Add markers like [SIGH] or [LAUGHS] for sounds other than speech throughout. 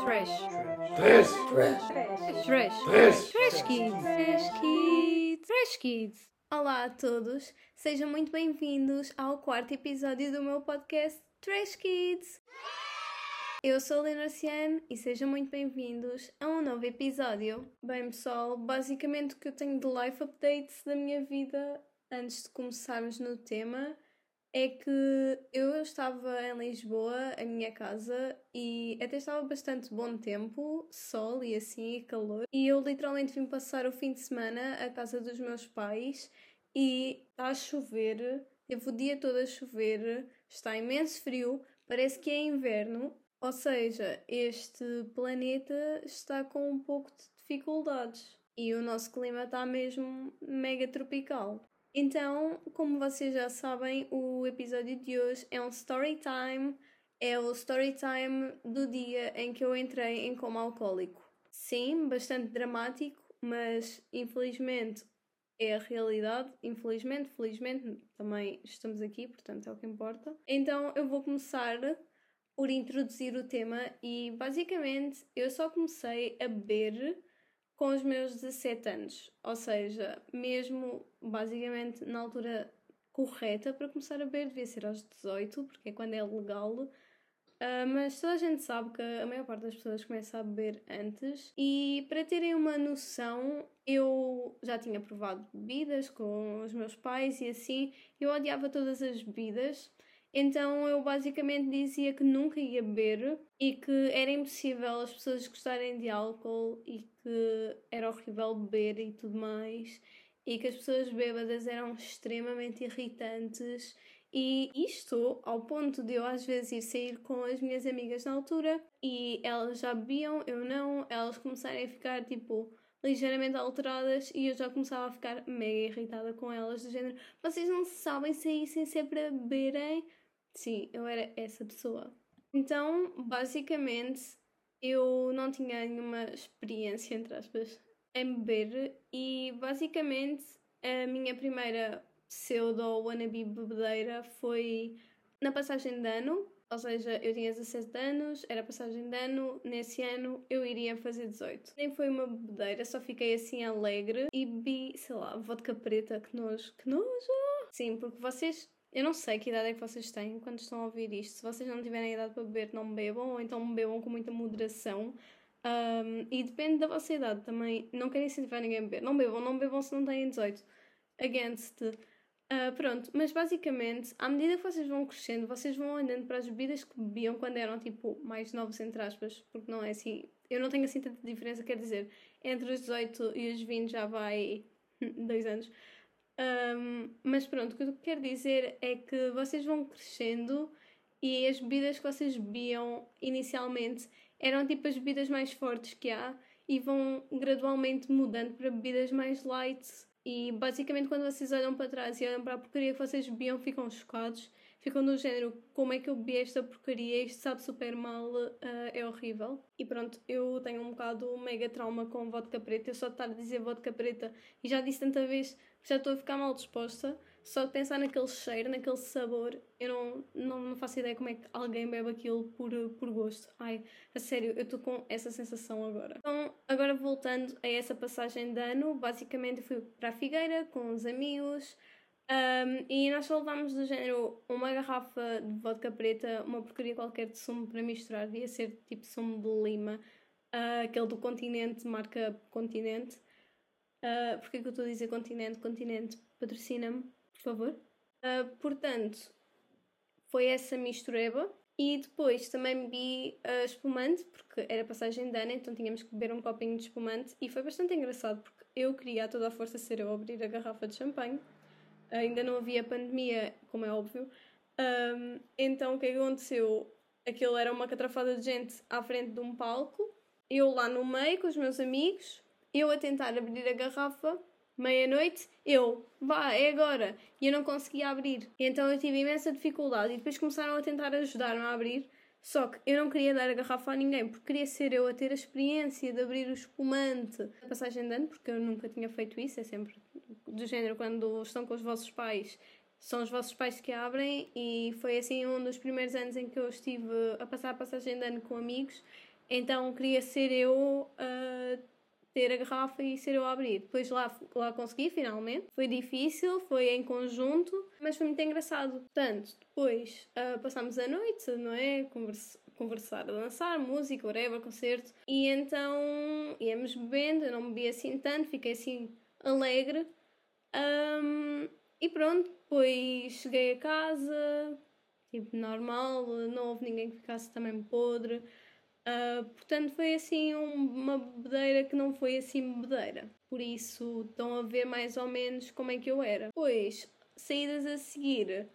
Trash. Trash. Trash. Trash. Trash. Trash Kids. Trash Kids. Trash Kids. Olá a todos, sejam muito bem-vindos ao quarto episódio do meu podcast Trash Kids. Eu sou a Leonor Cian e sejam muito bem-vindos a um novo episódio. Bem, pessoal, basicamente o que eu tenho de life updates da minha vida antes de começarmos no tema é que eu estava em Lisboa, a minha casa, e até estava bastante bom tempo, sol e assim, e calor. E eu literalmente vim passar o fim de semana à casa dos meus pais e está a chover, teve o dia todo a chover, está imenso frio, parece que é inverno. Ou seja, este planeta está com um pouco de dificuldades e o nosso clima está mesmo mega tropical. Então, como vocês já sabem, o episódio de hoje é um story time. É o story time do dia em que eu entrei em coma alcoólico. Sim, bastante dramático, mas infelizmente é a realidade. Infelizmente, felizmente também estamos aqui, portanto é o que importa. Então eu vou começar por introduzir o tema e basicamente eu só comecei a beber com os meus 17 anos, ou seja, mesmo basicamente na altura correta para começar a beber, devia ser aos 18, porque é quando é legal. Uh, mas toda a gente sabe que a maior parte das pessoas começa a beber antes. E para terem uma noção, eu já tinha provado bebidas com os meus pais e assim, eu odiava todas as bebidas. Então eu basicamente dizia que nunca ia beber e que era impossível as pessoas gostarem de álcool e que era horrível beber e tudo mais e que as pessoas bêbadas eram extremamente irritantes e isto ao ponto de eu às vezes ir sair com as minhas amigas na altura e elas já bebiam, eu não, elas começarem a ficar tipo ligeiramente alteradas e eu já começava a ficar mega irritada com elas, do género, vocês não sabem sair sem ser para beberem? Sim, eu era essa pessoa. Então, basicamente, eu não tinha nenhuma experiência, entre aspas, em beber e basicamente a minha primeira pseudo wannabe bebedeira foi na passagem de ano, ou seja, eu tinha 17 anos, era passagem de ano, nesse ano eu iria fazer 18. Nem foi uma bebedeira, só fiquei assim alegre e bebi, sei lá, vodka preta, que nojo, que nojo! Sim, porque vocês eu não sei que idade é que vocês têm quando estão a ouvir isto. Se vocês não tiverem idade para beber, não bebam, ou então bebam com muita moderação. Um, e depende da vossa idade também. Não quero incentivar ninguém a beber. Não bebam, não bebam se não têm 18. Against. Uh, pronto, mas basicamente, à medida que vocês vão crescendo, vocês vão olhando para as bebidas que bebiam quando eram tipo mais novos, entre aspas, porque não é assim. Eu não tenho assim tanta diferença, quer dizer, entre os 18 e os 20 já vai [LAUGHS] 2 anos. Um, mas pronto, o que eu quero dizer é que vocês vão crescendo e as bebidas que vocês bebiam inicialmente eram tipo as bebidas mais fortes que há e vão gradualmente mudando para bebidas mais light. E basicamente, quando vocês olham para trás e olham para a porcaria que vocês bebiam, ficam chocados ficam do género: como é que eu bebi esta porcaria? Isto sabe super mal, uh, é horrível. E pronto, eu tenho um bocado mega trauma com vodka preta. Eu só estar a dizer vodka preta e já disse tanta vez que já estou a ficar mal disposta. Só de pensar naquele cheiro, naquele sabor, eu não, não, não faço ideia como é que alguém bebe aquilo por, por gosto. Ai, a sério, eu estou com essa sensação agora. Então, agora voltando a essa passagem de ano, basicamente fui para a Figueira com os amigos. Um, e nós só levámos do género uma garrafa de vodka preta, uma porcaria qualquer de sumo para misturar, devia ser tipo sumo de lima, uh, aquele do continente, marca continente. Uh, Porquê que eu estou a dizer continente? Continente, patrocina-me, por favor. Uh, portanto, foi essa mistureba. E depois também bebi uh, espumante, porque era passagem de ano, então tínhamos que beber um copinho de espumante. E foi bastante engraçado, porque eu queria a toda a força ser eu abrir a garrafa de champanhe ainda não havia pandemia, como é óbvio. Um, então o que, é que aconteceu? Aquilo era uma catrafada de gente à frente de um palco, eu lá no meio com os meus amigos, eu a tentar abrir a garrafa, meia-noite, eu, vá, é agora, e eu não conseguia abrir. Então eu tive imensa dificuldade e depois começaram a tentar ajudar-me a abrir. Só que eu não queria dar a garrafa a ninguém, porque queria ser eu a ter a experiência de abrir o espumante. A passagem de ano, porque eu nunca tinha feito isso, é sempre do género quando estão com os vossos pais, são os vossos pais que abrem, e foi assim um dos primeiros anos em que eu estive a passar a passagem de ano com amigos. Então queria ser eu a ter a garrafa e ser eu a abrir. Depois lá, lá consegui, finalmente. Foi difícil, foi em conjunto, mas foi muito engraçado. Portanto, depois uh, passámos a noite, não é? Conversa conversar, dançar, música, whatever, concerto. E então íamos bebendo, eu não bebi assim tanto, fiquei assim alegre. Um, e pronto, depois cheguei a casa, tipo, normal, não houve ninguém que ficasse também podre. Uh, portanto, foi assim uma bebedeira que não foi assim bebedeira. Por isso, estão a ver mais ou menos como é que eu era. Depois, saídas a seguir,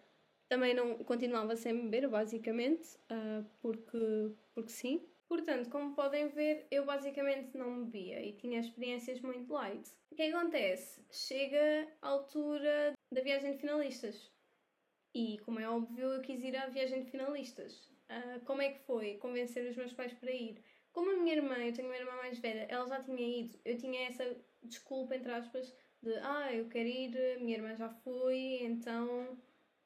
também não continuava sem beber, basicamente, uh, porque, porque sim. Portanto, como podem ver, eu basicamente não bebia e tinha experiências muito light. O que acontece? Chega a altura da viagem de finalistas. E, como é óbvio, eu quis ir à viagem de finalistas. Uh, como é que foi convencer os meus pais para ir? Como a minha irmã, eu tenho uma irmã mais velha, ela já tinha ido, eu tinha essa desculpa, entre aspas, de ah, eu quero ir, minha irmã já foi, então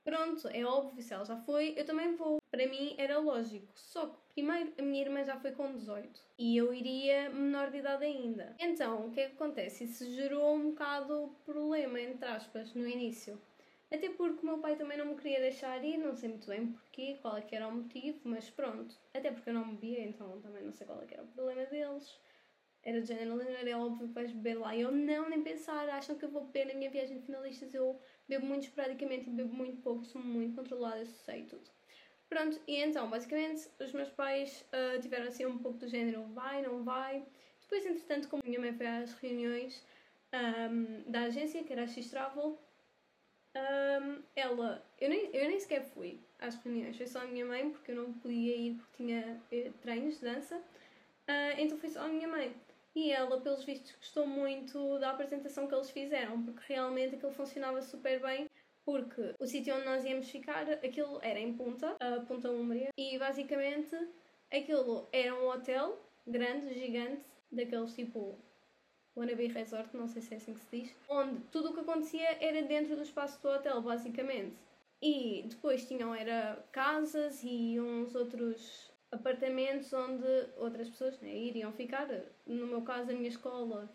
Pronto, é óbvio, se ela já foi, eu também vou. Para mim era lógico. Só que primeiro a minha irmã já foi com 18 e eu iria menor de idade ainda. Então, o que é que acontece? Isso gerou um bocado problema, entre aspas, no início. Até porque o meu pai também não me queria deixar ir, não sei muito bem porquê, qual é que era o motivo, mas pronto. Até porque eu não bebia, então também não sei qual é que era o problema deles. Era de género, é óbvio que vais beber lá. E eu não, nem pensar, acham que eu vou beber na minha viagem de finalistas, eu bebo muito esporadicamente e bebo muito pouco, sou muito controlada, sei tudo. Pronto, e então, basicamente, os meus pais uh, tiveram assim um pouco do género vai, não vai. Depois, entretanto, como minha mãe foi às reuniões um, da agência, que era a X-Travel, um, ela, eu nem, eu nem sequer fui às reuniões, foi só a minha mãe, porque eu não podia ir porque tinha eh, treinos de dança, uh, então foi só a minha mãe. E ela, pelos vistos, gostou muito da apresentação que eles fizeram, porque realmente aquilo funcionava super bem. Porque o sítio onde nós íamos ficar, aquilo era em Punta, a Punta Umbria, e basicamente aquilo era um hotel grande, gigante, daqueles tipo Wannabe Resort, não sei se é assim que se diz, onde tudo o que acontecia era dentro do espaço do hotel, basicamente. E depois tinham era casas e uns outros apartamentos onde outras pessoas né, iriam ficar. No meu caso, a minha escola,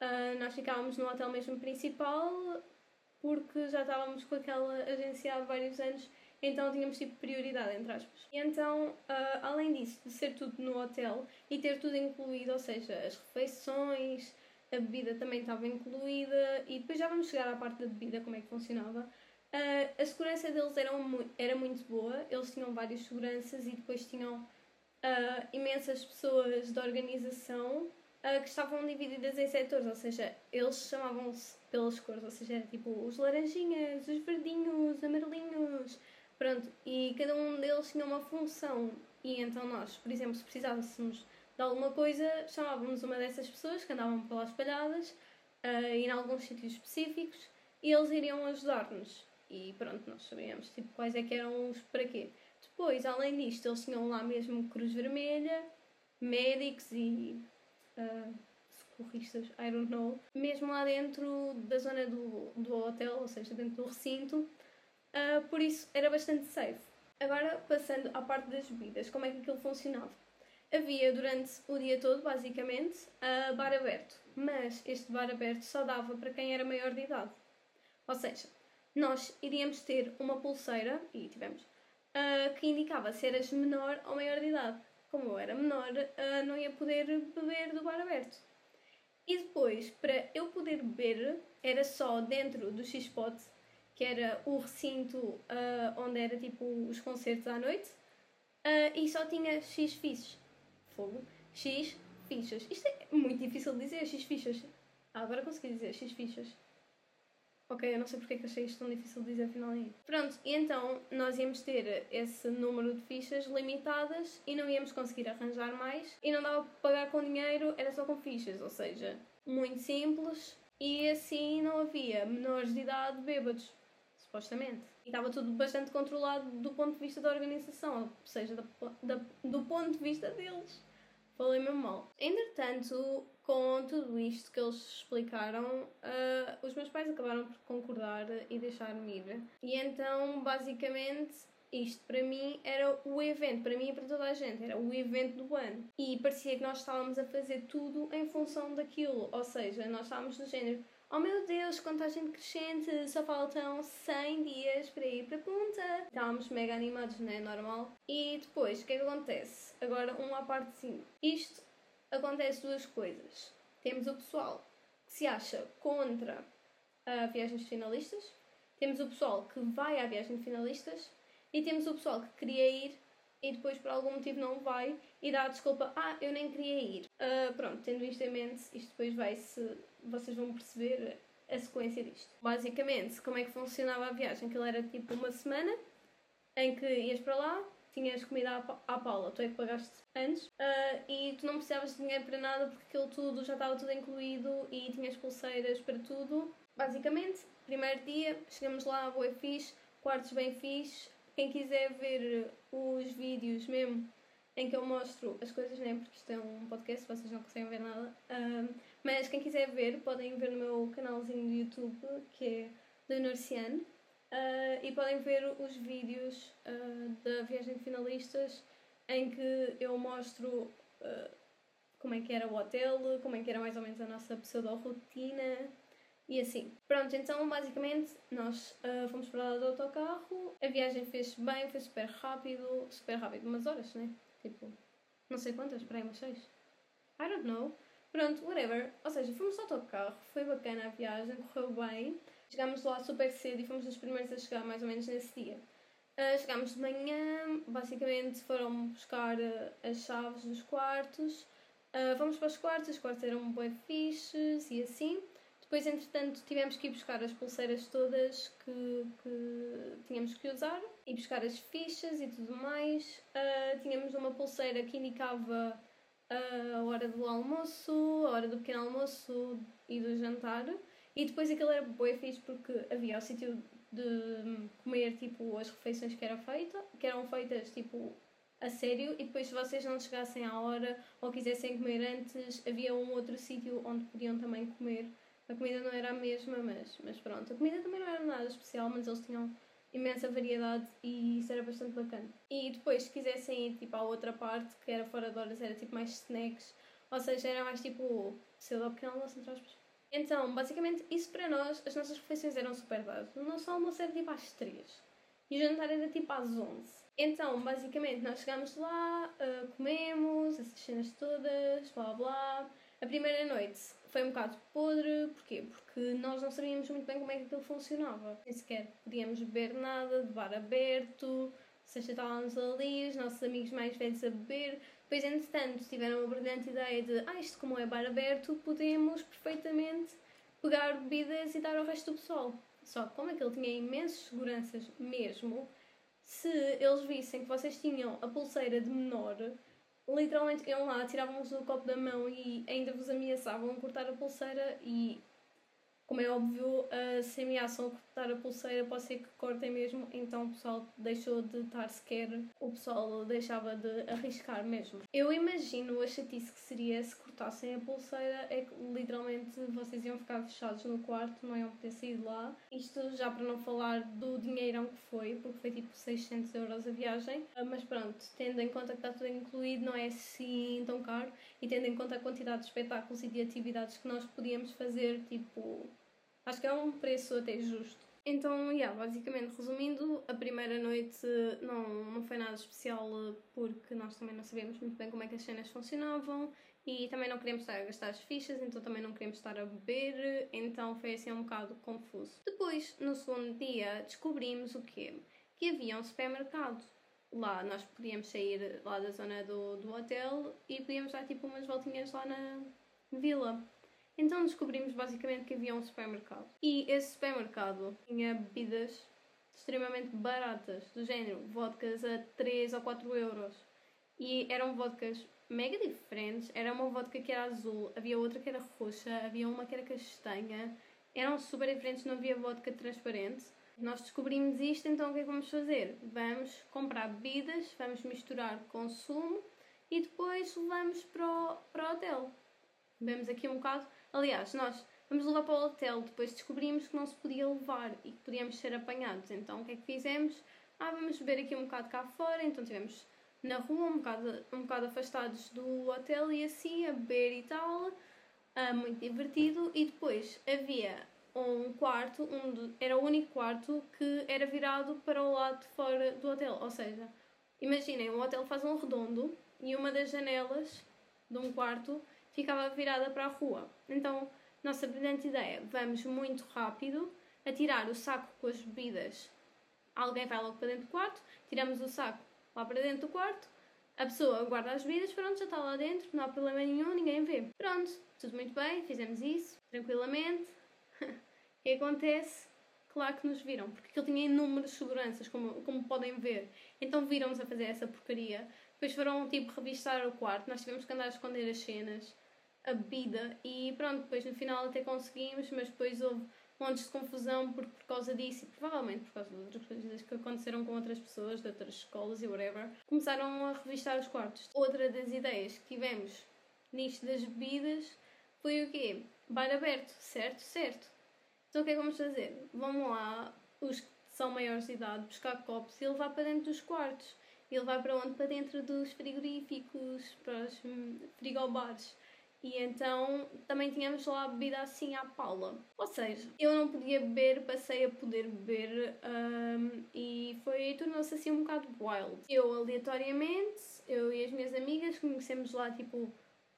uh, nós ficávamos no hotel mesmo principal porque já estávamos com aquela agência há vários anos, então tínhamos tipo prioridade, entre aspas. E então, uh, além disso, de ser tudo no hotel e ter tudo incluído, ou seja, as refeições, a bebida também estava incluída, e depois já vamos chegar à parte da bebida, como é que funcionava. Uh, a segurança deles era, um, era muito boa, eles tinham várias seguranças e depois tinham uh, imensas pessoas da organização uh, que estavam divididas em setores, ou seja, eles chamavam-se pelas cores, ou seja, era tipo os laranjinhas, os verdinhos, os amarelinhos, pronto, e cada um deles tinha uma função. E então nós, por exemplo, se precisássemos de alguma coisa, chamávamos uma dessas pessoas que andavam pelas espalhadas uh, e em alguns sítios específicos e eles iriam ajudar-nos. E pronto, nós sabíamos tipo, quais é que eram os para quê. Depois, além disto, eles tinham lá mesmo Cruz Vermelha, médicos e uh, socorristas, I don't know. Mesmo lá dentro da zona do, do hotel, ou seja, dentro do recinto. Uh, por isso era bastante safe. Agora, passando à parte das bebidas, como é que aquilo funcionava? Havia durante o dia todo, basicamente, uh, bar aberto, mas este bar aberto só dava para quem era maior de idade. Ou seja, nós iríamos ter uma pulseira, e tivemos, uh, que indicava se eras menor ou maior de idade. Como eu era menor, uh, não ia poder beber do bar aberto. E depois, para eu poder beber, era só dentro do X-Spot, que era o recinto uh, onde era tipo os concertos à noite, e só tinha X fichas. Fogo. X fichas. Isto é muito difícil de dizer, X fichas. Ah, agora consegui dizer X fichas. Ok, eu não sei porque é que achei isto tão difícil de dizer afinal aí. Pronto, e então nós íamos ter esse número de fichas limitadas e não íamos conseguir arranjar mais e não dava para pagar com dinheiro, era só com fichas, ou seja, muito simples e assim não havia menores de idade bêbados, supostamente. E estava tudo bastante controlado do ponto de vista da organização, ou seja, da, da, do ponto de vista deles. Falei mesmo mal. Entretanto, com tudo isto que eles explicaram, uh, os meus pais acabaram por concordar e deixar-me ir. E então, basicamente, isto para mim era o evento, para mim e para toda a gente, era o evento do ano. E parecia que nós estávamos a fazer tudo em função daquilo, ou seja, nós estávamos do género. Oh meu Deus, contagem crescente, só faltam 100 dias para ir para a punta. Estávamos mega animados, não é normal? E depois, o que é que acontece? Agora, um à sim. Isto acontece duas coisas. Temos o pessoal que se acha contra a viagens finalistas, temos o pessoal que vai à viagem de finalistas e temos o pessoal que queria ir e depois por algum motivo não vai e dá a desculpa, ah, eu nem queria ir. Uh, pronto, tendo isto em mente, isto depois vai-se, vocês vão perceber a sequência disto. Basicamente, como é que funcionava a viagem? Aquilo era tipo uma semana em que ias para lá, tinhas comida à, à Paula, tu é que pagaste antes, uh, e tu não precisavas de dinheiro para nada porque aquilo tudo já estava tudo incluído e tinhas pulseiras para tudo. Basicamente, primeiro dia, chegamos lá, boa fixe, quartos bem fixe. Quem quiser ver os vídeos mesmo em que eu mostro as coisas, né? Porque isto é um podcast, vocês não conseguem ver nada. Uh, mas quem quiser ver, podem ver no meu canalzinho do YouTube, que é Leonor Ciano. Uh, e podem ver os vídeos uh, da viagem de finalistas em que eu mostro uh, como é que era o hotel, como é que era mais ou menos a nossa pseudo-rotina e assim. Pronto, então basicamente nós fomos para lá do autocarro, a viagem fez bem, foi super rápido, super rápido, umas horas, né? Tipo, não sei quantas, para aí umas seis. I don't know. Pronto, whatever. Ou seja, fomos ao autocarro, foi bacana a viagem, correu bem. Chegámos lá super cedo e fomos os primeiros a chegar mais ou menos nesse dia. Uh, chegámos de manhã, basicamente foram buscar uh, as chaves dos quartos. Uh, fomos para os quartos, os quartos eram bem fixes e assim. Depois, entretanto, tivemos que ir buscar as pulseiras todas que, que tínhamos que usar e buscar as fichas e tudo mais. Uh, tínhamos uma pulseira que indicava a hora do almoço, a hora do pequeno almoço e do jantar. E depois aquilo era bem fixe porque havia o sítio de comer tipo as refeições que, era feita, que eram feitas tipo a sério e depois se vocês não chegassem à hora ou quisessem comer antes, havia um outro sítio onde podiam também comer. A comida não era a mesma, mas, mas pronto. A comida também não era nada especial, mas eles tinham imensa variedade e isso era bastante bacana. E depois, se quisessem ir tipo à outra parte, que era fora de horas, era tipo mais snacks, ou seja, era mais tipo cedo pequeno almoço, entre aspas. Então, basicamente, isso para nós, as nossas refeições eram super dadas. O nosso almoço era tipo às 3 e o jantar era tipo às 11. Então, basicamente, nós chegámos lá, uh, comemos, essas cenas todas, blá blá. A primeira noite foi um bocado podre, porquê? Porque nós não sabíamos muito bem como é que aquilo funcionava. Nem sequer podíamos beber nada, de bar aberto, seja, estávamos ali, os nossos amigos mais velhos a beber. Depois, entretanto, tiveram a brilhante ideia de, ah, isto como é bar aberto, podemos perfeitamente pegar bebidas e dar ao resto do pessoal. Só que como aquele tinha imensas seguranças mesmo, se eles vissem que vocês tinham a pulseira de menor, literalmente iam lá, tiravam-vos o copo da mão e ainda vos ameaçavam cortar a pulseira e como é óbvio, uh, se ameaçam cortar a pulseira, pode ser que cortem mesmo, então o pessoal deixou de estar sequer, o pessoal deixava de arriscar mesmo. Eu imagino a chatice que seria se cortassem a pulseira, é que literalmente vocês iam ficar fechados no quarto, não iam poder sair de lá. Isto já para não falar do dinheirão que foi, porque foi tipo 600 euros a viagem, uh, mas pronto, tendo em conta que está tudo incluído, não é assim tão caro, e tendo em conta a quantidade de espetáculos e de atividades que nós podíamos fazer, tipo Acho que é um preço até justo. Então, yeah, basicamente, resumindo, a primeira noite não, não foi nada especial porque nós também não sabíamos muito bem como é que as cenas funcionavam e também não queríamos estar a gastar as fichas, então também não queríamos estar a beber, então foi assim um bocado confuso. Depois, no segundo dia, descobrimos o quê? Que havia um supermercado. Lá nós podíamos sair lá da zona do, do hotel e podíamos dar tipo umas voltinhas lá na vila. Então descobrimos basicamente que havia um supermercado. E esse supermercado tinha bebidas extremamente baratas, do género vodkas a 3 ou 4 euros. E eram vodkas mega diferentes. Era uma vodka que era azul, havia outra que era roxa, havia uma que era castanha. Eram super diferentes, não havia vodka transparente. Nós descobrimos isto, então o que é que vamos fazer? Vamos comprar bebidas, vamos misturar consumo e depois levamos para o, para o hotel. Vemos aqui um bocado Aliás, nós vamos levar para o hotel, depois descobrimos que não se podia levar e que podíamos ser apanhados. Então o que é que fizemos? ah, vamos beber aqui um bocado cá fora, então tivemos na rua, um bocado, um bocado afastados do hotel e assim, a beber e tal, ah, muito divertido. E depois havia um quarto, um era o único quarto que era virado para o lado de fora do hotel, ou seja, imaginem, o hotel faz um redondo e uma das janelas de um quarto ficava virada para a rua. Então, nossa brilhante ideia, vamos muito rápido, atirar o saco com as bebidas. Alguém vai logo para dentro do quarto, tiramos o saco lá para dentro do quarto, a pessoa guarda as bebidas, pronto, já está lá dentro, não há problema nenhum, ninguém vê. Pronto, tudo muito bem, fizemos isso, tranquilamente. [LAUGHS] o que acontece? Claro que nos viram, porque aquilo tinha inúmeras seguranças, como, como podem ver. Então viram-nos a fazer essa porcaria. Depois foram, tipo, revistar o quarto, nós tivemos que andar a esconder as cenas, a bebida, e pronto, depois no final até conseguimos, mas depois houve montes de confusão por, por causa disso e provavelmente por causa de outras coisas que aconteceram com outras pessoas de outras escolas e whatever, começaram a revistar os quartos. Outra das ideias que tivemos nisto das bebidas foi o quê? Bar aberto, certo? Certo. Então o que é que vamos fazer? Vamos lá, os que são maiores de idade, buscar copos e levar para dentro dos quartos. E levar para onde? Para dentro dos frigoríficos, para os hum, frigobares. E então também tínhamos lá a bebida assim à Paula. Ou seja, eu não podia beber, passei a poder beber um, e foi tornou-se assim um bocado wild. Eu aleatoriamente, eu e as minhas amigas conhecemos lá tipo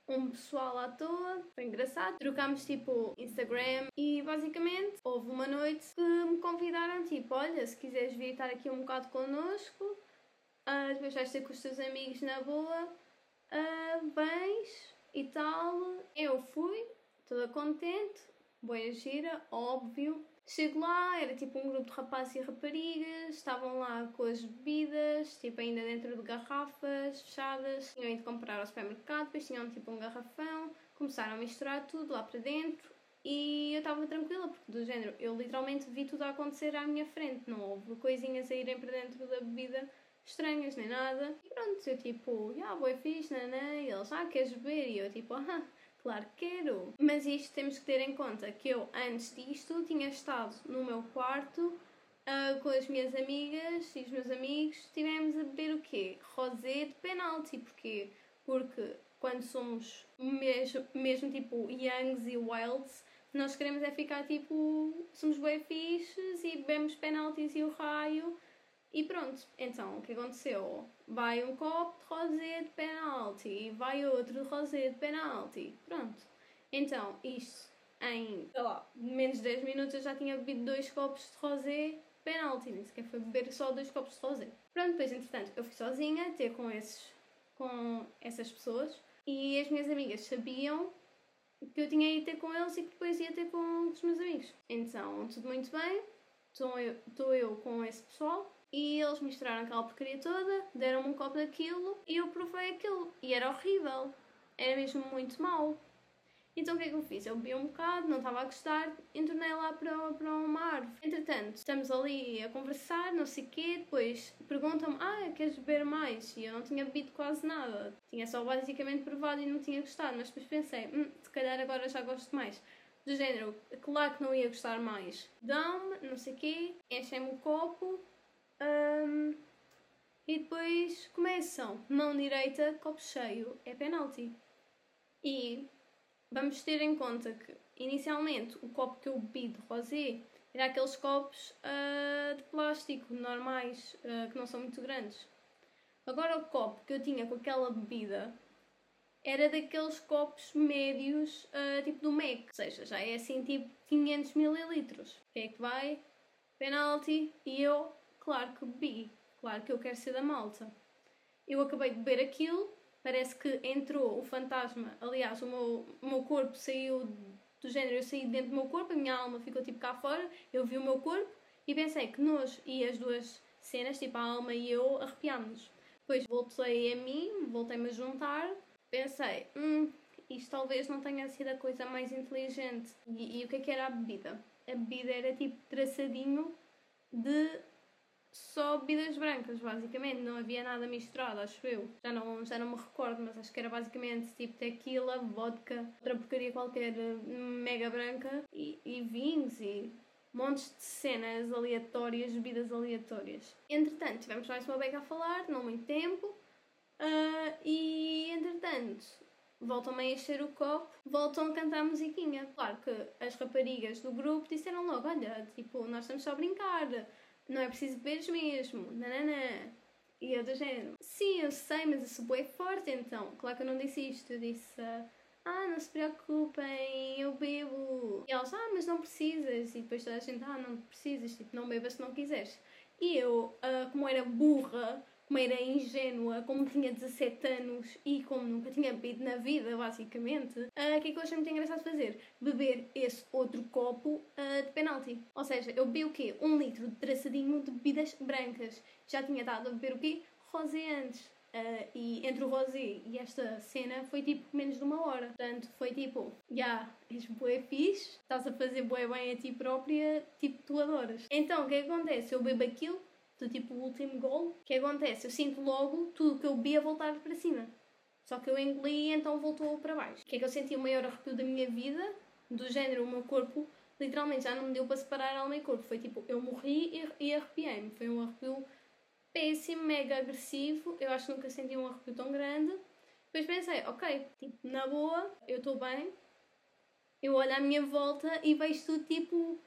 um pessoal à toa, foi engraçado. Trocámos tipo Instagram e basicamente houve uma noite que me convidaram tipo, olha, se quiseres vir estar aqui um bocado connosco, uh, depois vais ter com os teus amigos na boa, uh, vens e tal. Eu fui, toda contente, boa gira, óbvio. Chego lá, era tipo um grupo de rapazes e raparigas, estavam lá com as bebidas, tipo ainda dentro de garrafas fechadas, tinham ido comprar ao supermercado, depois tinham tipo um garrafão, começaram a misturar tudo lá para dentro e eu estava tranquila, porque do género, eu literalmente vi tudo a acontecer à minha frente, não houve coisinhas a irem para dentro da bebida estranhas nem nada. E pronto, eu tipo, ah, boa fixe, nanã, e eles, ah, queres beber? E eu tipo, ah, claro que quero. Mas isto temos que ter em conta que eu, antes disto, tinha estado no meu quarto uh, com as minhas amigas e os meus amigos, estivemos a beber o quê? Rosé de penalti, porquê? Porque quando somos mesmo, mesmo tipo youngs e wilds, nós queremos é ficar tipo, somos bem fixes e bebemos penaltis e o raio e pronto, então o que aconteceu? Vai um copo de rosé de penalti, vai outro de rosé de penalti. Pronto. Então, isto em, sei lá, menos de 10 minutos eu já tinha bebido dois copos de rosé penalti, nem sequer foi beber só dois copos de rosé. Pronto, depois entretanto eu fui sozinha ter com, esses, com essas pessoas e as minhas amigas sabiam que eu tinha ido ter com eles e que depois ia ter com os meus amigos. Então, tudo muito bem, estou eu, eu com esse pessoal e eles misturaram aquela porcaria toda, deram-me um copo daquilo e eu provei aquilo. E era horrível. Era mesmo muito mau. Então o que é que eu fiz? Eu bebi um bocado, não estava a gostar, entornei lá para, para uma árvore. Entretanto, estamos ali a conversar, não sei o quê, depois perguntam-me, ah, queres beber mais? E eu não tinha bebido quase nada. Tinha só basicamente provado e não tinha gostado, mas depois pensei, hum, se calhar agora já gosto mais. Do género, claro que não ia gostar mais. Dão-me, não sei o quê, enchem-me o copo, um, e depois começam. Mão direita, copo cheio, é penalti. E vamos ter em conta que, inicialmente, o copo que eu bebi de rosé era aqueles copos uh, de plástico normais, uh, que não são muito grandes. Agora, o copo que eu tinha com aquela bebida era daqueles copos médios, uh, tipo do Mac, ou seja, já é assim tipo 500 mililitros. O que é que vai? Penalti. E eu Claro que bebi, claro que eu quero ser da malta. Eu acabei de beber aquilo, parece que entrou o fantasma, aliás, o meu, o meu corpo saiu do género, eu saí dentro do meu corpo, a minha alma ficou tipo cá fora, eu vi o meu corpo e pensei que nós e as duas cenas, tipo a alma e eu, arrepiámos-nos. Depois voltei a mim, voltei-me a juntar, pensei, hum, isto talvez não tenha sido a coisa mais inteligente. E, e o que é que era a bebida? A bebida era tipo traçadinho de só bebidas brancas, basicamente. Não havia nada misturado, acho eu. Já não, já não me recordo, mas acho que era basicamente tipo tequila, vodka, outra porcaria qualquer mega branca e, e vinhos e montes de cenas aleatórias, bebidas aleatórias. Entretanto, tivemos mais uma beca a falar, não muito tempo, uh, e entretanto, voltam a encher o copo, voltam a cantar a musiquinha. Claro que as raparigas do grupo disseram logo: olha, tipo, nós estamos só a brincar, não é preciso beberes mesmo, nananã. E eu do género: sim, eu sei, mas sou bem forte então. Claro que eu não disse isto, eu disse. Ah, não se preocupem, eu bebo. E elas, ah, mas não precisas. E depois toda a gente, ah, não precisas, tipo, não bebas se não quiseres. E eu, uh, como era burra, como era ingênua, como tinha 17 anos e como nunca tinha bebido na vida, basicamente, uh, o que é que eu achei muito engraçado fazer? Beber esse outro copo uh, de penalti. Ou seja, eu bebi o quê? Um litro de traçadinho de bebidas brancas. Já tinha dado a beber o quê? Rosé antes. Uh, e entre o rosé e esta cena foi tipo menos de uma hora. Portanto, foi tipo, já, yeah, és bué fixe, estás a fazer bué bem a ti própria, tipo, tu adoras. Então, o que é que acontece? Eu bebo aquilo, do tipo o último gol, o que acontece? Eu sinto logo tudo que eu bebi a voltar para cima. Só que eu engoli e então voltou para baixo. O que é que eu senti o maior arrepio da minha vida? Do género, o meu corpo literalmente já não me deu para separar alma e corpo. Foi tipo, eu morri e arrepiei-me. Foi um arrepio péssimo, mega agressivo. Eu acho que nunca senti um arrepio tão grande. Depois pensei, ok, tipo, na boa, eu estou bem. Eu olho à minha volta e vejo tudo tipo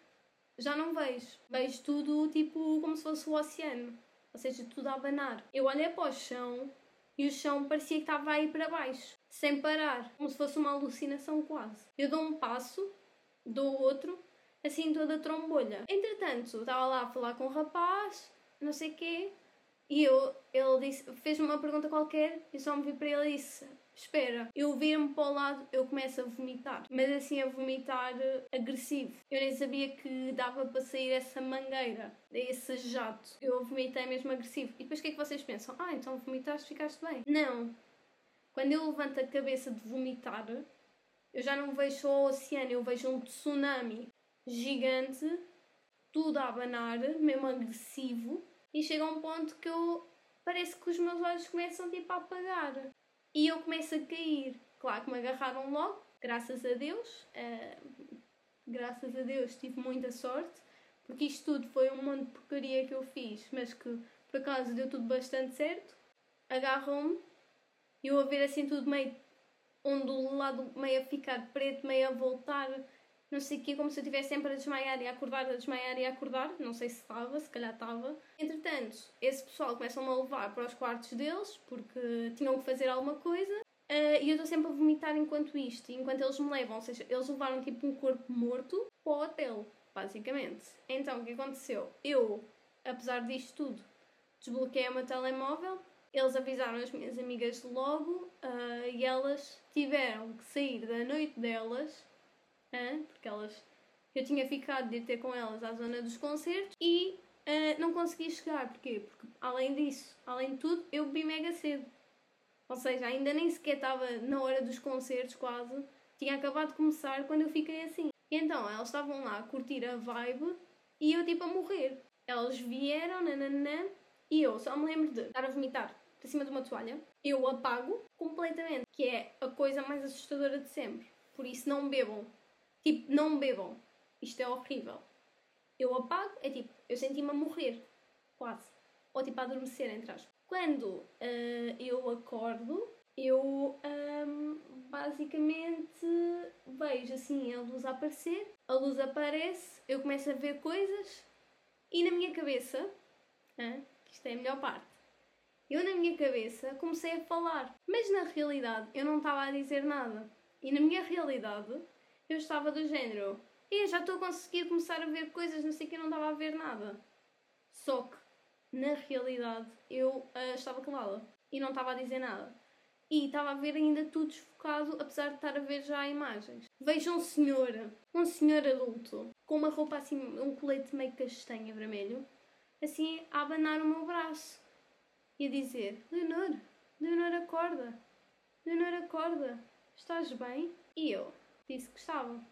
já não vejo. Vejo tudo tipo como se fosse o oceano. Ou seja, tudo a abanar. Eu olhei para o chão e o chão parecia que estava aí para baixo, sem parar, como se fosse uma alucinação quase. Eu dou um passo, dou outro, assim toda trombolha. Entretanto, estava lá a falar com o um rapaz, não sei o quê, e eu, ele disse, fez-me uma pergunta qualquer e só me vi para ele e disse: Espera, eu viro-me para o lado, eu começo a vomitar, mas assim a vomitar agressivo. Eu nem sabia que dava para sair essa mangueira, esse jato. Eu vomitei mesmo agressivo. E depois o que é que vocês pensam? Ah, então vomitaste, ficaste bem. Não. Quando eu levanto a cabeça de vomitar, eu já não vejo o oceano, eu vejo um tsunami gigante, tudo a abanar, mesmo agressivo e chega a um ponto que eu parece que os meus olhos começam tipo a apagar e eu começo a cair. Claro que me agarraram logo, graças a Deus. Uh, graças a Deus tive muita sorte, porque isto tudo foi um monte de porcaria que eu fiz, mas que por acaso deu tudo bastante certo. Agarram-me e eu a ver assim tudo meio ondulado, meio a ficar preto, meio a voltar não sei o quê, como se eu estivesse sempre a desmaiar e a acordar, a desmaiar e a acordar. Não sei se estava, se calhar estava. Entretanto, esse pessoal começam a levar para os quartos deles porque tinham que fazer alguma coisa. Uh, e eu estou sempre a vomitar enquanto isto, enquanto eles me levam. Ou seja, eles levaram tipo um corpo morto para o hotel, basicamente. Então, o que aconteceu? Eu, apesar disto tudo, desbloqueei o meu telemóvel. Eles avisaram as minhas amigas logo uh, e elas tiveram que sair da noite delas porque elas. Eu tinha ficado de ir ter com elas à zona dos concertos e uh, não consegui chegar. Porquê? Porque além disso, além de tudo, eu bebi mega cedo. Ou seja, ainda nem sequer estava na hora dos concertos quase. Tinha acabado de começar quando eu fiquei assim. E então elas estavam lá a curtir a vibe e eu tipo a morrer. Elas vieram, nananã, e eu só me lembro de estar a vomitar por cima de uma toalha. Eu apago completamente, que é a coisa mais assustadora de sempre. Por isso não bebam. Tipo, não bebam. Isto é horrível. Eu apago, é tipo, eu senti-me a morrer. Quase. Ou tipo a adormecer, entre aspas. Quando uh, eu acordo, eu um, basicamente vejo assim a luz a aparecer, a luz aparece, eu começo a ver coisas e na minha cabeça, uh, isto é a melhor parte, eu na minha cabeça comecei a falar, mas na realidade eu não estava a dizer nada. E na minha realidade eu estava do género, e já estou a conseguir começar a ver coisas, não sei que não estava a ver nada. Só que, na realidade, eu uh, estava calada e não estava a dizer nada. E estava a ver ainda tudo desfocado, apesar de estar a ver já imagens. Vejo um senhor, um senhor adulto, com uma roupa assim, um colete meio castanha vermelho, assim a abanar o meu braço e a dizer: Leonor, Leonor, acorda, Leonor, acorda, estás bem? E eu, disse que estava.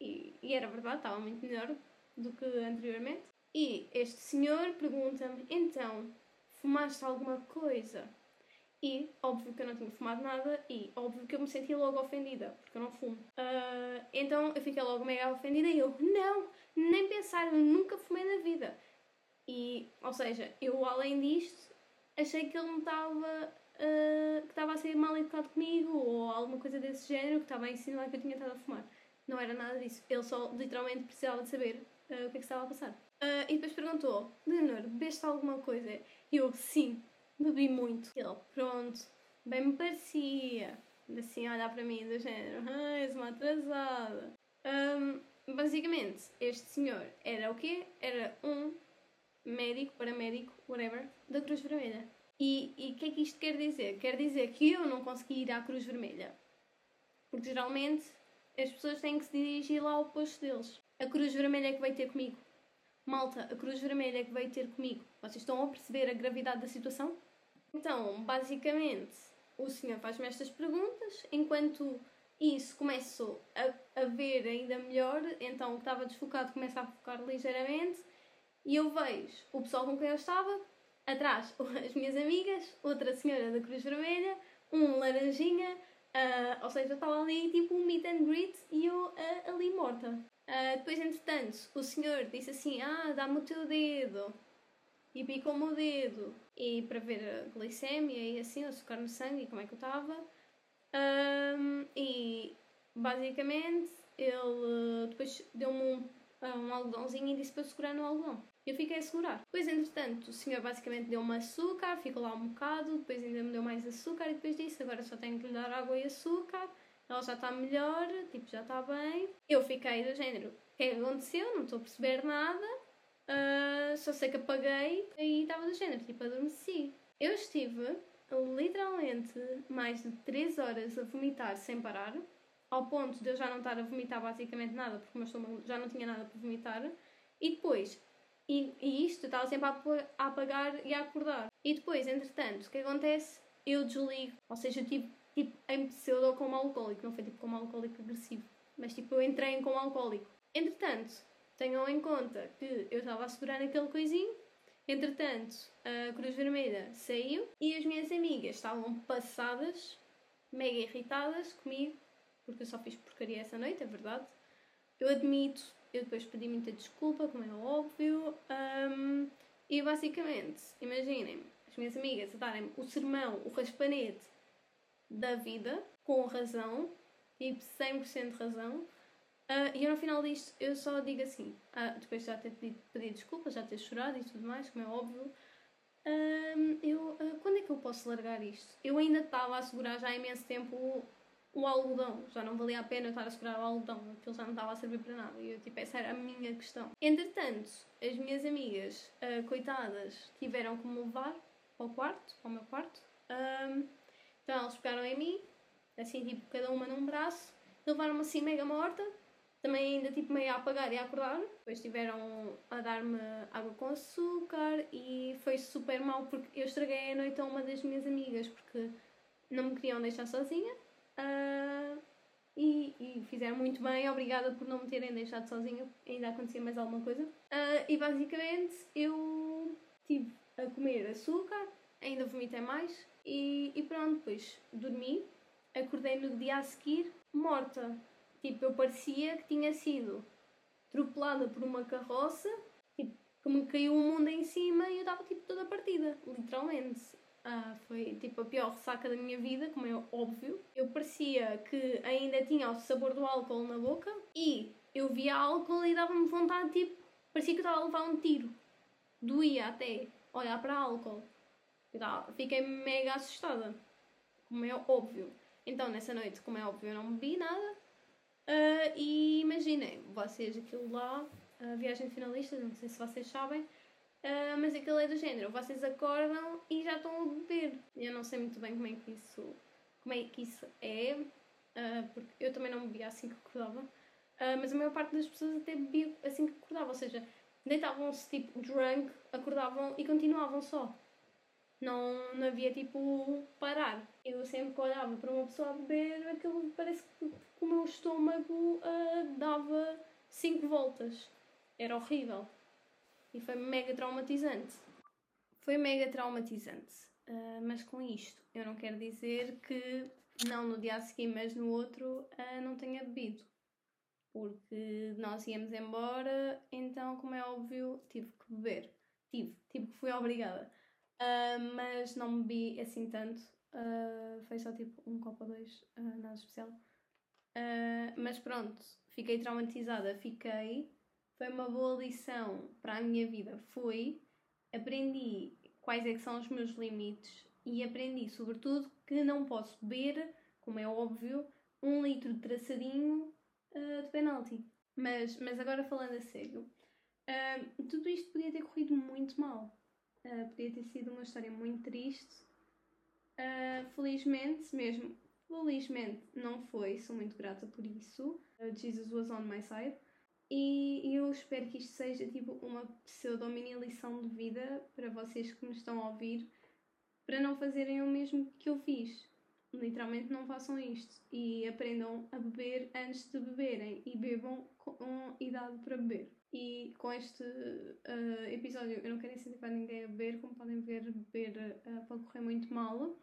E, e era verdade, estava muito melhor do que anteriormente. E este senhor pergunta-me: então, fumaste alguma coisa? E óbvio que eu não tinha fumado nada e óbvio que eu me senti logo ofendida, porque eu não fumo. Uh, então eu fiquei logo mega ofendida e eu, não, nem pensar, eu nunca fumei na vida. E, ou seja, eu além disto, achei que ele me estava. Uh, que estava a ser mal educado comigo ou alguma coisa desse género, que estava a insinuar que eu tinha estado a fumar. Não era nada disso. Ele só literalmente precisava de saber uh, o que é que estava a passar. Uh, e depois perguntou: Leonor, bebeste alguma coisa? E eu, sim, bebi muito. Ele, pronto, bem me parecia. Assim, a olhar para mim, do género: ah, és uma atrasada. Um, basicamente, este senhor era o quê? Era um médico, paramédico, whatever, da Cruz Vermelha. E o que é que isto quer dizer? Quer dizer que eu não consegui ir à Cruz Vermelha. Porque geralmente as pessoas têm que se dirigir lá ao posto deles. A Cruz Vermelha é que vai ter comigo. Malta, a Cruz Vermelha é que vai ter comigo. Vocês estão a perceber a gravidade da situação? Então, basicamente, o senhor faz-me estas perguntas, enquanto isso começo a, a ver ainda melhor, então o que estava desfocado começa a focar ligeiramente, e eu vejo o pessoal com quem eu estava, atrás [LAUGHS] as minhas amigas, outra senhora da Cruz Vermelha, um laranjinha, uh, ou seja, estava ali tipo um meet and greet e eu uh, ali morta. Uh, depois, entretanto, o senhor disse assim: Ah, dá-me o teu dedo. E picou-me o dedo. E para ver a glicémia e assim, o açúcar no sangue e como é que eu estava. Um, e basicamente ele depois deu-me um, um algodãozinho e disse para eu segurar no algodão. Eu fiquei a segurar. Depois, entretanto, o senhor basicamente deu-me açúcar, ficou lá um bocado, depois ainda me deu mais açúcar e depois disse: Agora só tenho que lhe dar água e açúcar ela já está melhor, tipo, já está bem. Eu fiquei do género, o que é que aconteceu? Não estou a perceber nada, uh, só sei que apaguei e estava do género, tipo, adormeci. Eu estive literalmente mais de 3 horas a vomitar sem parar, ao ponto de eu já não estar a vomitar basicamente nada, porque o meu estômago já não tinha nada para vomitar, e depois, e, e isto estava sempre a apagar e a acordar. E depois, entretanto, o que acontece? Eu desligo, ou seja, eu tipo, em pseudo como alcoólico, não foi tipo como alcoólico agressivo, mas tipo, eu entrei em como alcoólico. Entretanto, tenham em conta que eu estava a segurar aquele coisinho, entretanto, a Cruz Vermelha saiu e as minhas amigas estavam passadas, mega irritadas comigo, porque eu só fiz porcaria essa noite, é verdade. Eu admito, eu depois pedi muita desculpa, como é óbvio, um, e basicamente, imaginem, as minhas amigas a darem o sermão, o raspanete da vida, com razão, tipo 100% razão. Uh, e eu no final disto eu só digo assim, uh, depois de já ter pedido, pedido desculpa, já ter chorado e tudo mais, como é óbvio, uh, eu, quando é que eu posso largar isto? Eu ainda estava a segurar já há imenso tempo o, algodão, já não valia a pena eu estar a segurar o algodão, aquilo já não estava a servir para nada. E eu, tipo, essa era a minha questão. Entretanto, as minhas amigas, coitadas, tiveram que me levar para o quarto, para o meu quarto. Então eles pegaram em mim, assim, tipo, cada uma num braço, levaram-me assim mega morta, também ainda tipo meio a apagar e a acordar. Depois estiveram a dar-me água com açúcar e foi super mal porque eu estraguei a noite a uma das minhas amigas porque não me queriam deixar sozinha. Uh, e, e, fizeram muito bem, obrigada por não me terem deixado sozinha, ainda acontecia mais alguma coisa. Uh, e basicamente eu tive a comer açúcar, ainda vomitei mais, e, e pronto, depois dormi, acordei no dia a seguir morta. Tipo, eu parecia que tinha sido atropelada por uma carroça, tipo, que me caiu um mundo em cima e eu estava tipo toda partida, literalmente. Ah, foi tipo a pior ressaca da minha vida, como é óbvio. Eu parecia que ainda tinha o sabor do álcool na boca e eu via álcool e dava-me vontade, tipo, parecia que eu estava a levar um tiro. Doía até olhar para álcool. Fiquei mega assustada, como é óbvio. Então, nessa noite, como é óbvio, eu não bebi nada. Uh, e imaginem, vocês aquilo lá, a viagem finalista, não sei se vocês sabem, uh, mas aquilo é do género, vocês acordam e já estão a beber. Eu não sei muito bem como é que isso, como é, que isso é, uh, porque eu também não bebia assim que acordava, mas a maior parte das pessoas até bebia assim que acordava, ou seja, deitavam-se tipo drunk, acordavam e continuavam só não, não havia tipo parar. Eu sempre que olhava para uma pessoa a beber, aquilo parece que o meu estômago uh, dava 5 voltas. Era horrível. E foi mega traumatizante. Foi mega traumatizante. Uh, mas com isto, eu não quero dizer que não no dia a seguir, mas no outro, uh, não tenha bebido. Porque nós íamos embora, então, como é óbvio, tive que beber. Tive, tive que fui obrigada. Uh, mas não bebi assim tanto. foi só tipo um copo ou dois, nada especial. mas pronto, fiquei traumatizada, fiquei. Foi uma boa lição para a minha vida. Foi, aprendi quais é que são os meus limites e aprendi, sobretudo, que não posso beber, como é óbvio, um litro de traçadinho uh, de penalti. Mas, mas agora falando a sério, uh, tudo isto podia ter corrido muito mal. Uh, podia ter sido uma história muito triste. felizmente, mesmo felizmente, não foi. Sou muito grata por isso. Jesus was on my side. E eu espero que isto seja tipo uma pseudo-mini lição de vida para vocês que me estão a ouvir, para não fazerem o mesmo que eu fiz. Literalmente não façam isto e aprendam a beber antes de beberem e bebam com idade para beber. E com este uh, episódio eu não quero incentivar ninguém a beber, como podem ver, beber uh, pode correr muito mal.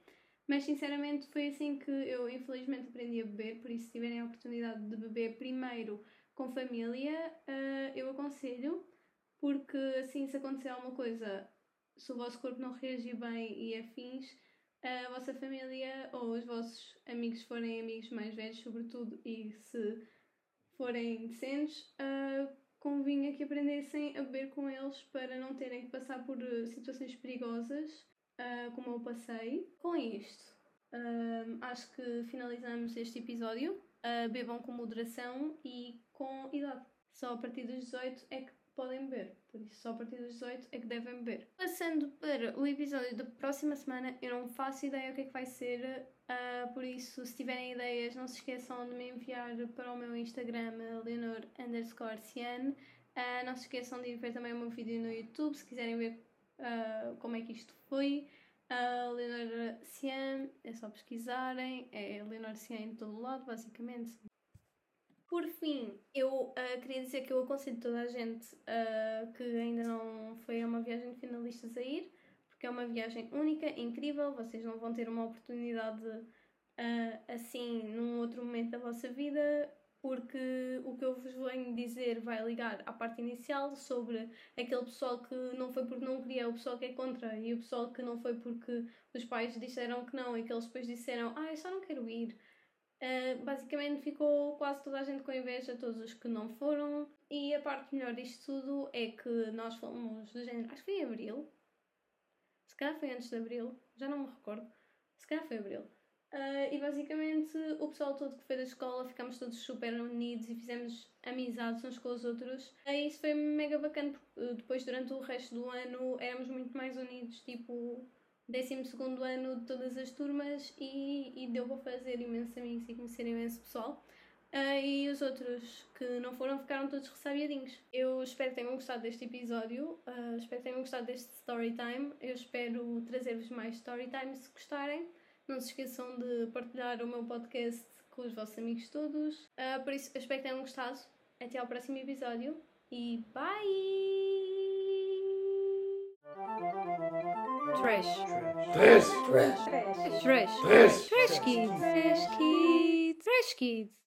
Mas sinceramente foi assim que eu infelizmente aprendi a beber, por isso se tiverem a oportunidade de beber primeiro com família, uh, eu aconselho, porque assim, se acontecer alguma coisa, se o vosso corpo não reagir bem e afins, a vossa família ou os vossos amigos forem amigos mais velhos, sobretudo, e se forem decentes, uh, convinha que aprendessem a beber com eles para não terem que passar por uh, situações perigosas, uh, como eu passei. Com isto, acho que finalizamos este episódio uh, bebam com moderação e com idade. Só a partir dos 18 é que podem beber, por isso só a partir dos 18 é que devem beber. Passando para o episódio da próxima semana, eu não faço ideia o que é que vai ser, uh, por isso se tiverem ideias não se esqueçam de me enviar para o meu Instagram, Leonor underscore Cian. Uh, não se esqueçam de ver também o meu vídeo no YouTube se quiserem ver como é que isto foi. A Leonor Cian, é só pesquisarem, é Leonor Cian em todo lado, basicamente. Por fim, eu uh, queria dizer que eu aconselho toda a gente uh, que ainda não foi a uma viagem de finalistas a ir, porque é uma viagem única, incrível, vocês não vão ter uma oportunidade uh, assim num outro momento da vossa vida porque o que eu vos venho dizer vai ligar à parte inicial sobre aquele pessoal que não foi porque não queria, o pessoal que é contra, e o pessoal que não foi porque os pais disseram que não e que eles depois disseram, ah, eu só não quero ir. Uh, basicamente ficou quase toda a gente com inveja, todos os que não foram. E a parte melhor disto tudo é que nós fomos do género, acho que foi em abril, se calhar foi antes de abril, já não me recordo, se calhar foi abril. Uh, e basicamente o pessoal todo que foi da escola ficámos todos super unidos e fizemos amizades uns com os outros. E isso foi mega bacana porque uh, depois durante o resto do ano éramos muito mais unidos, tipo 12 ano de todas as turmas e, e deu para fazer imensos amigos e conhecer imenso pessoal. Uh, e os outros que não foram ficaram todos ressabiadinhos. Eu espero que tenham gostado deste episódio, uh, espero que tenham gostado deste story time. Eu espero trazer-vos mais story time se gostarem. Não se esqueçam de partilhar o meu podcast com os vossos amigos todos. Uh, por isso, espero que tenham gostado. Até ao próximo episódio e bye! Trash. Trash. Trash. Trash. Trash. Trash. Trash Kids. Trash Kids. Trash Kids.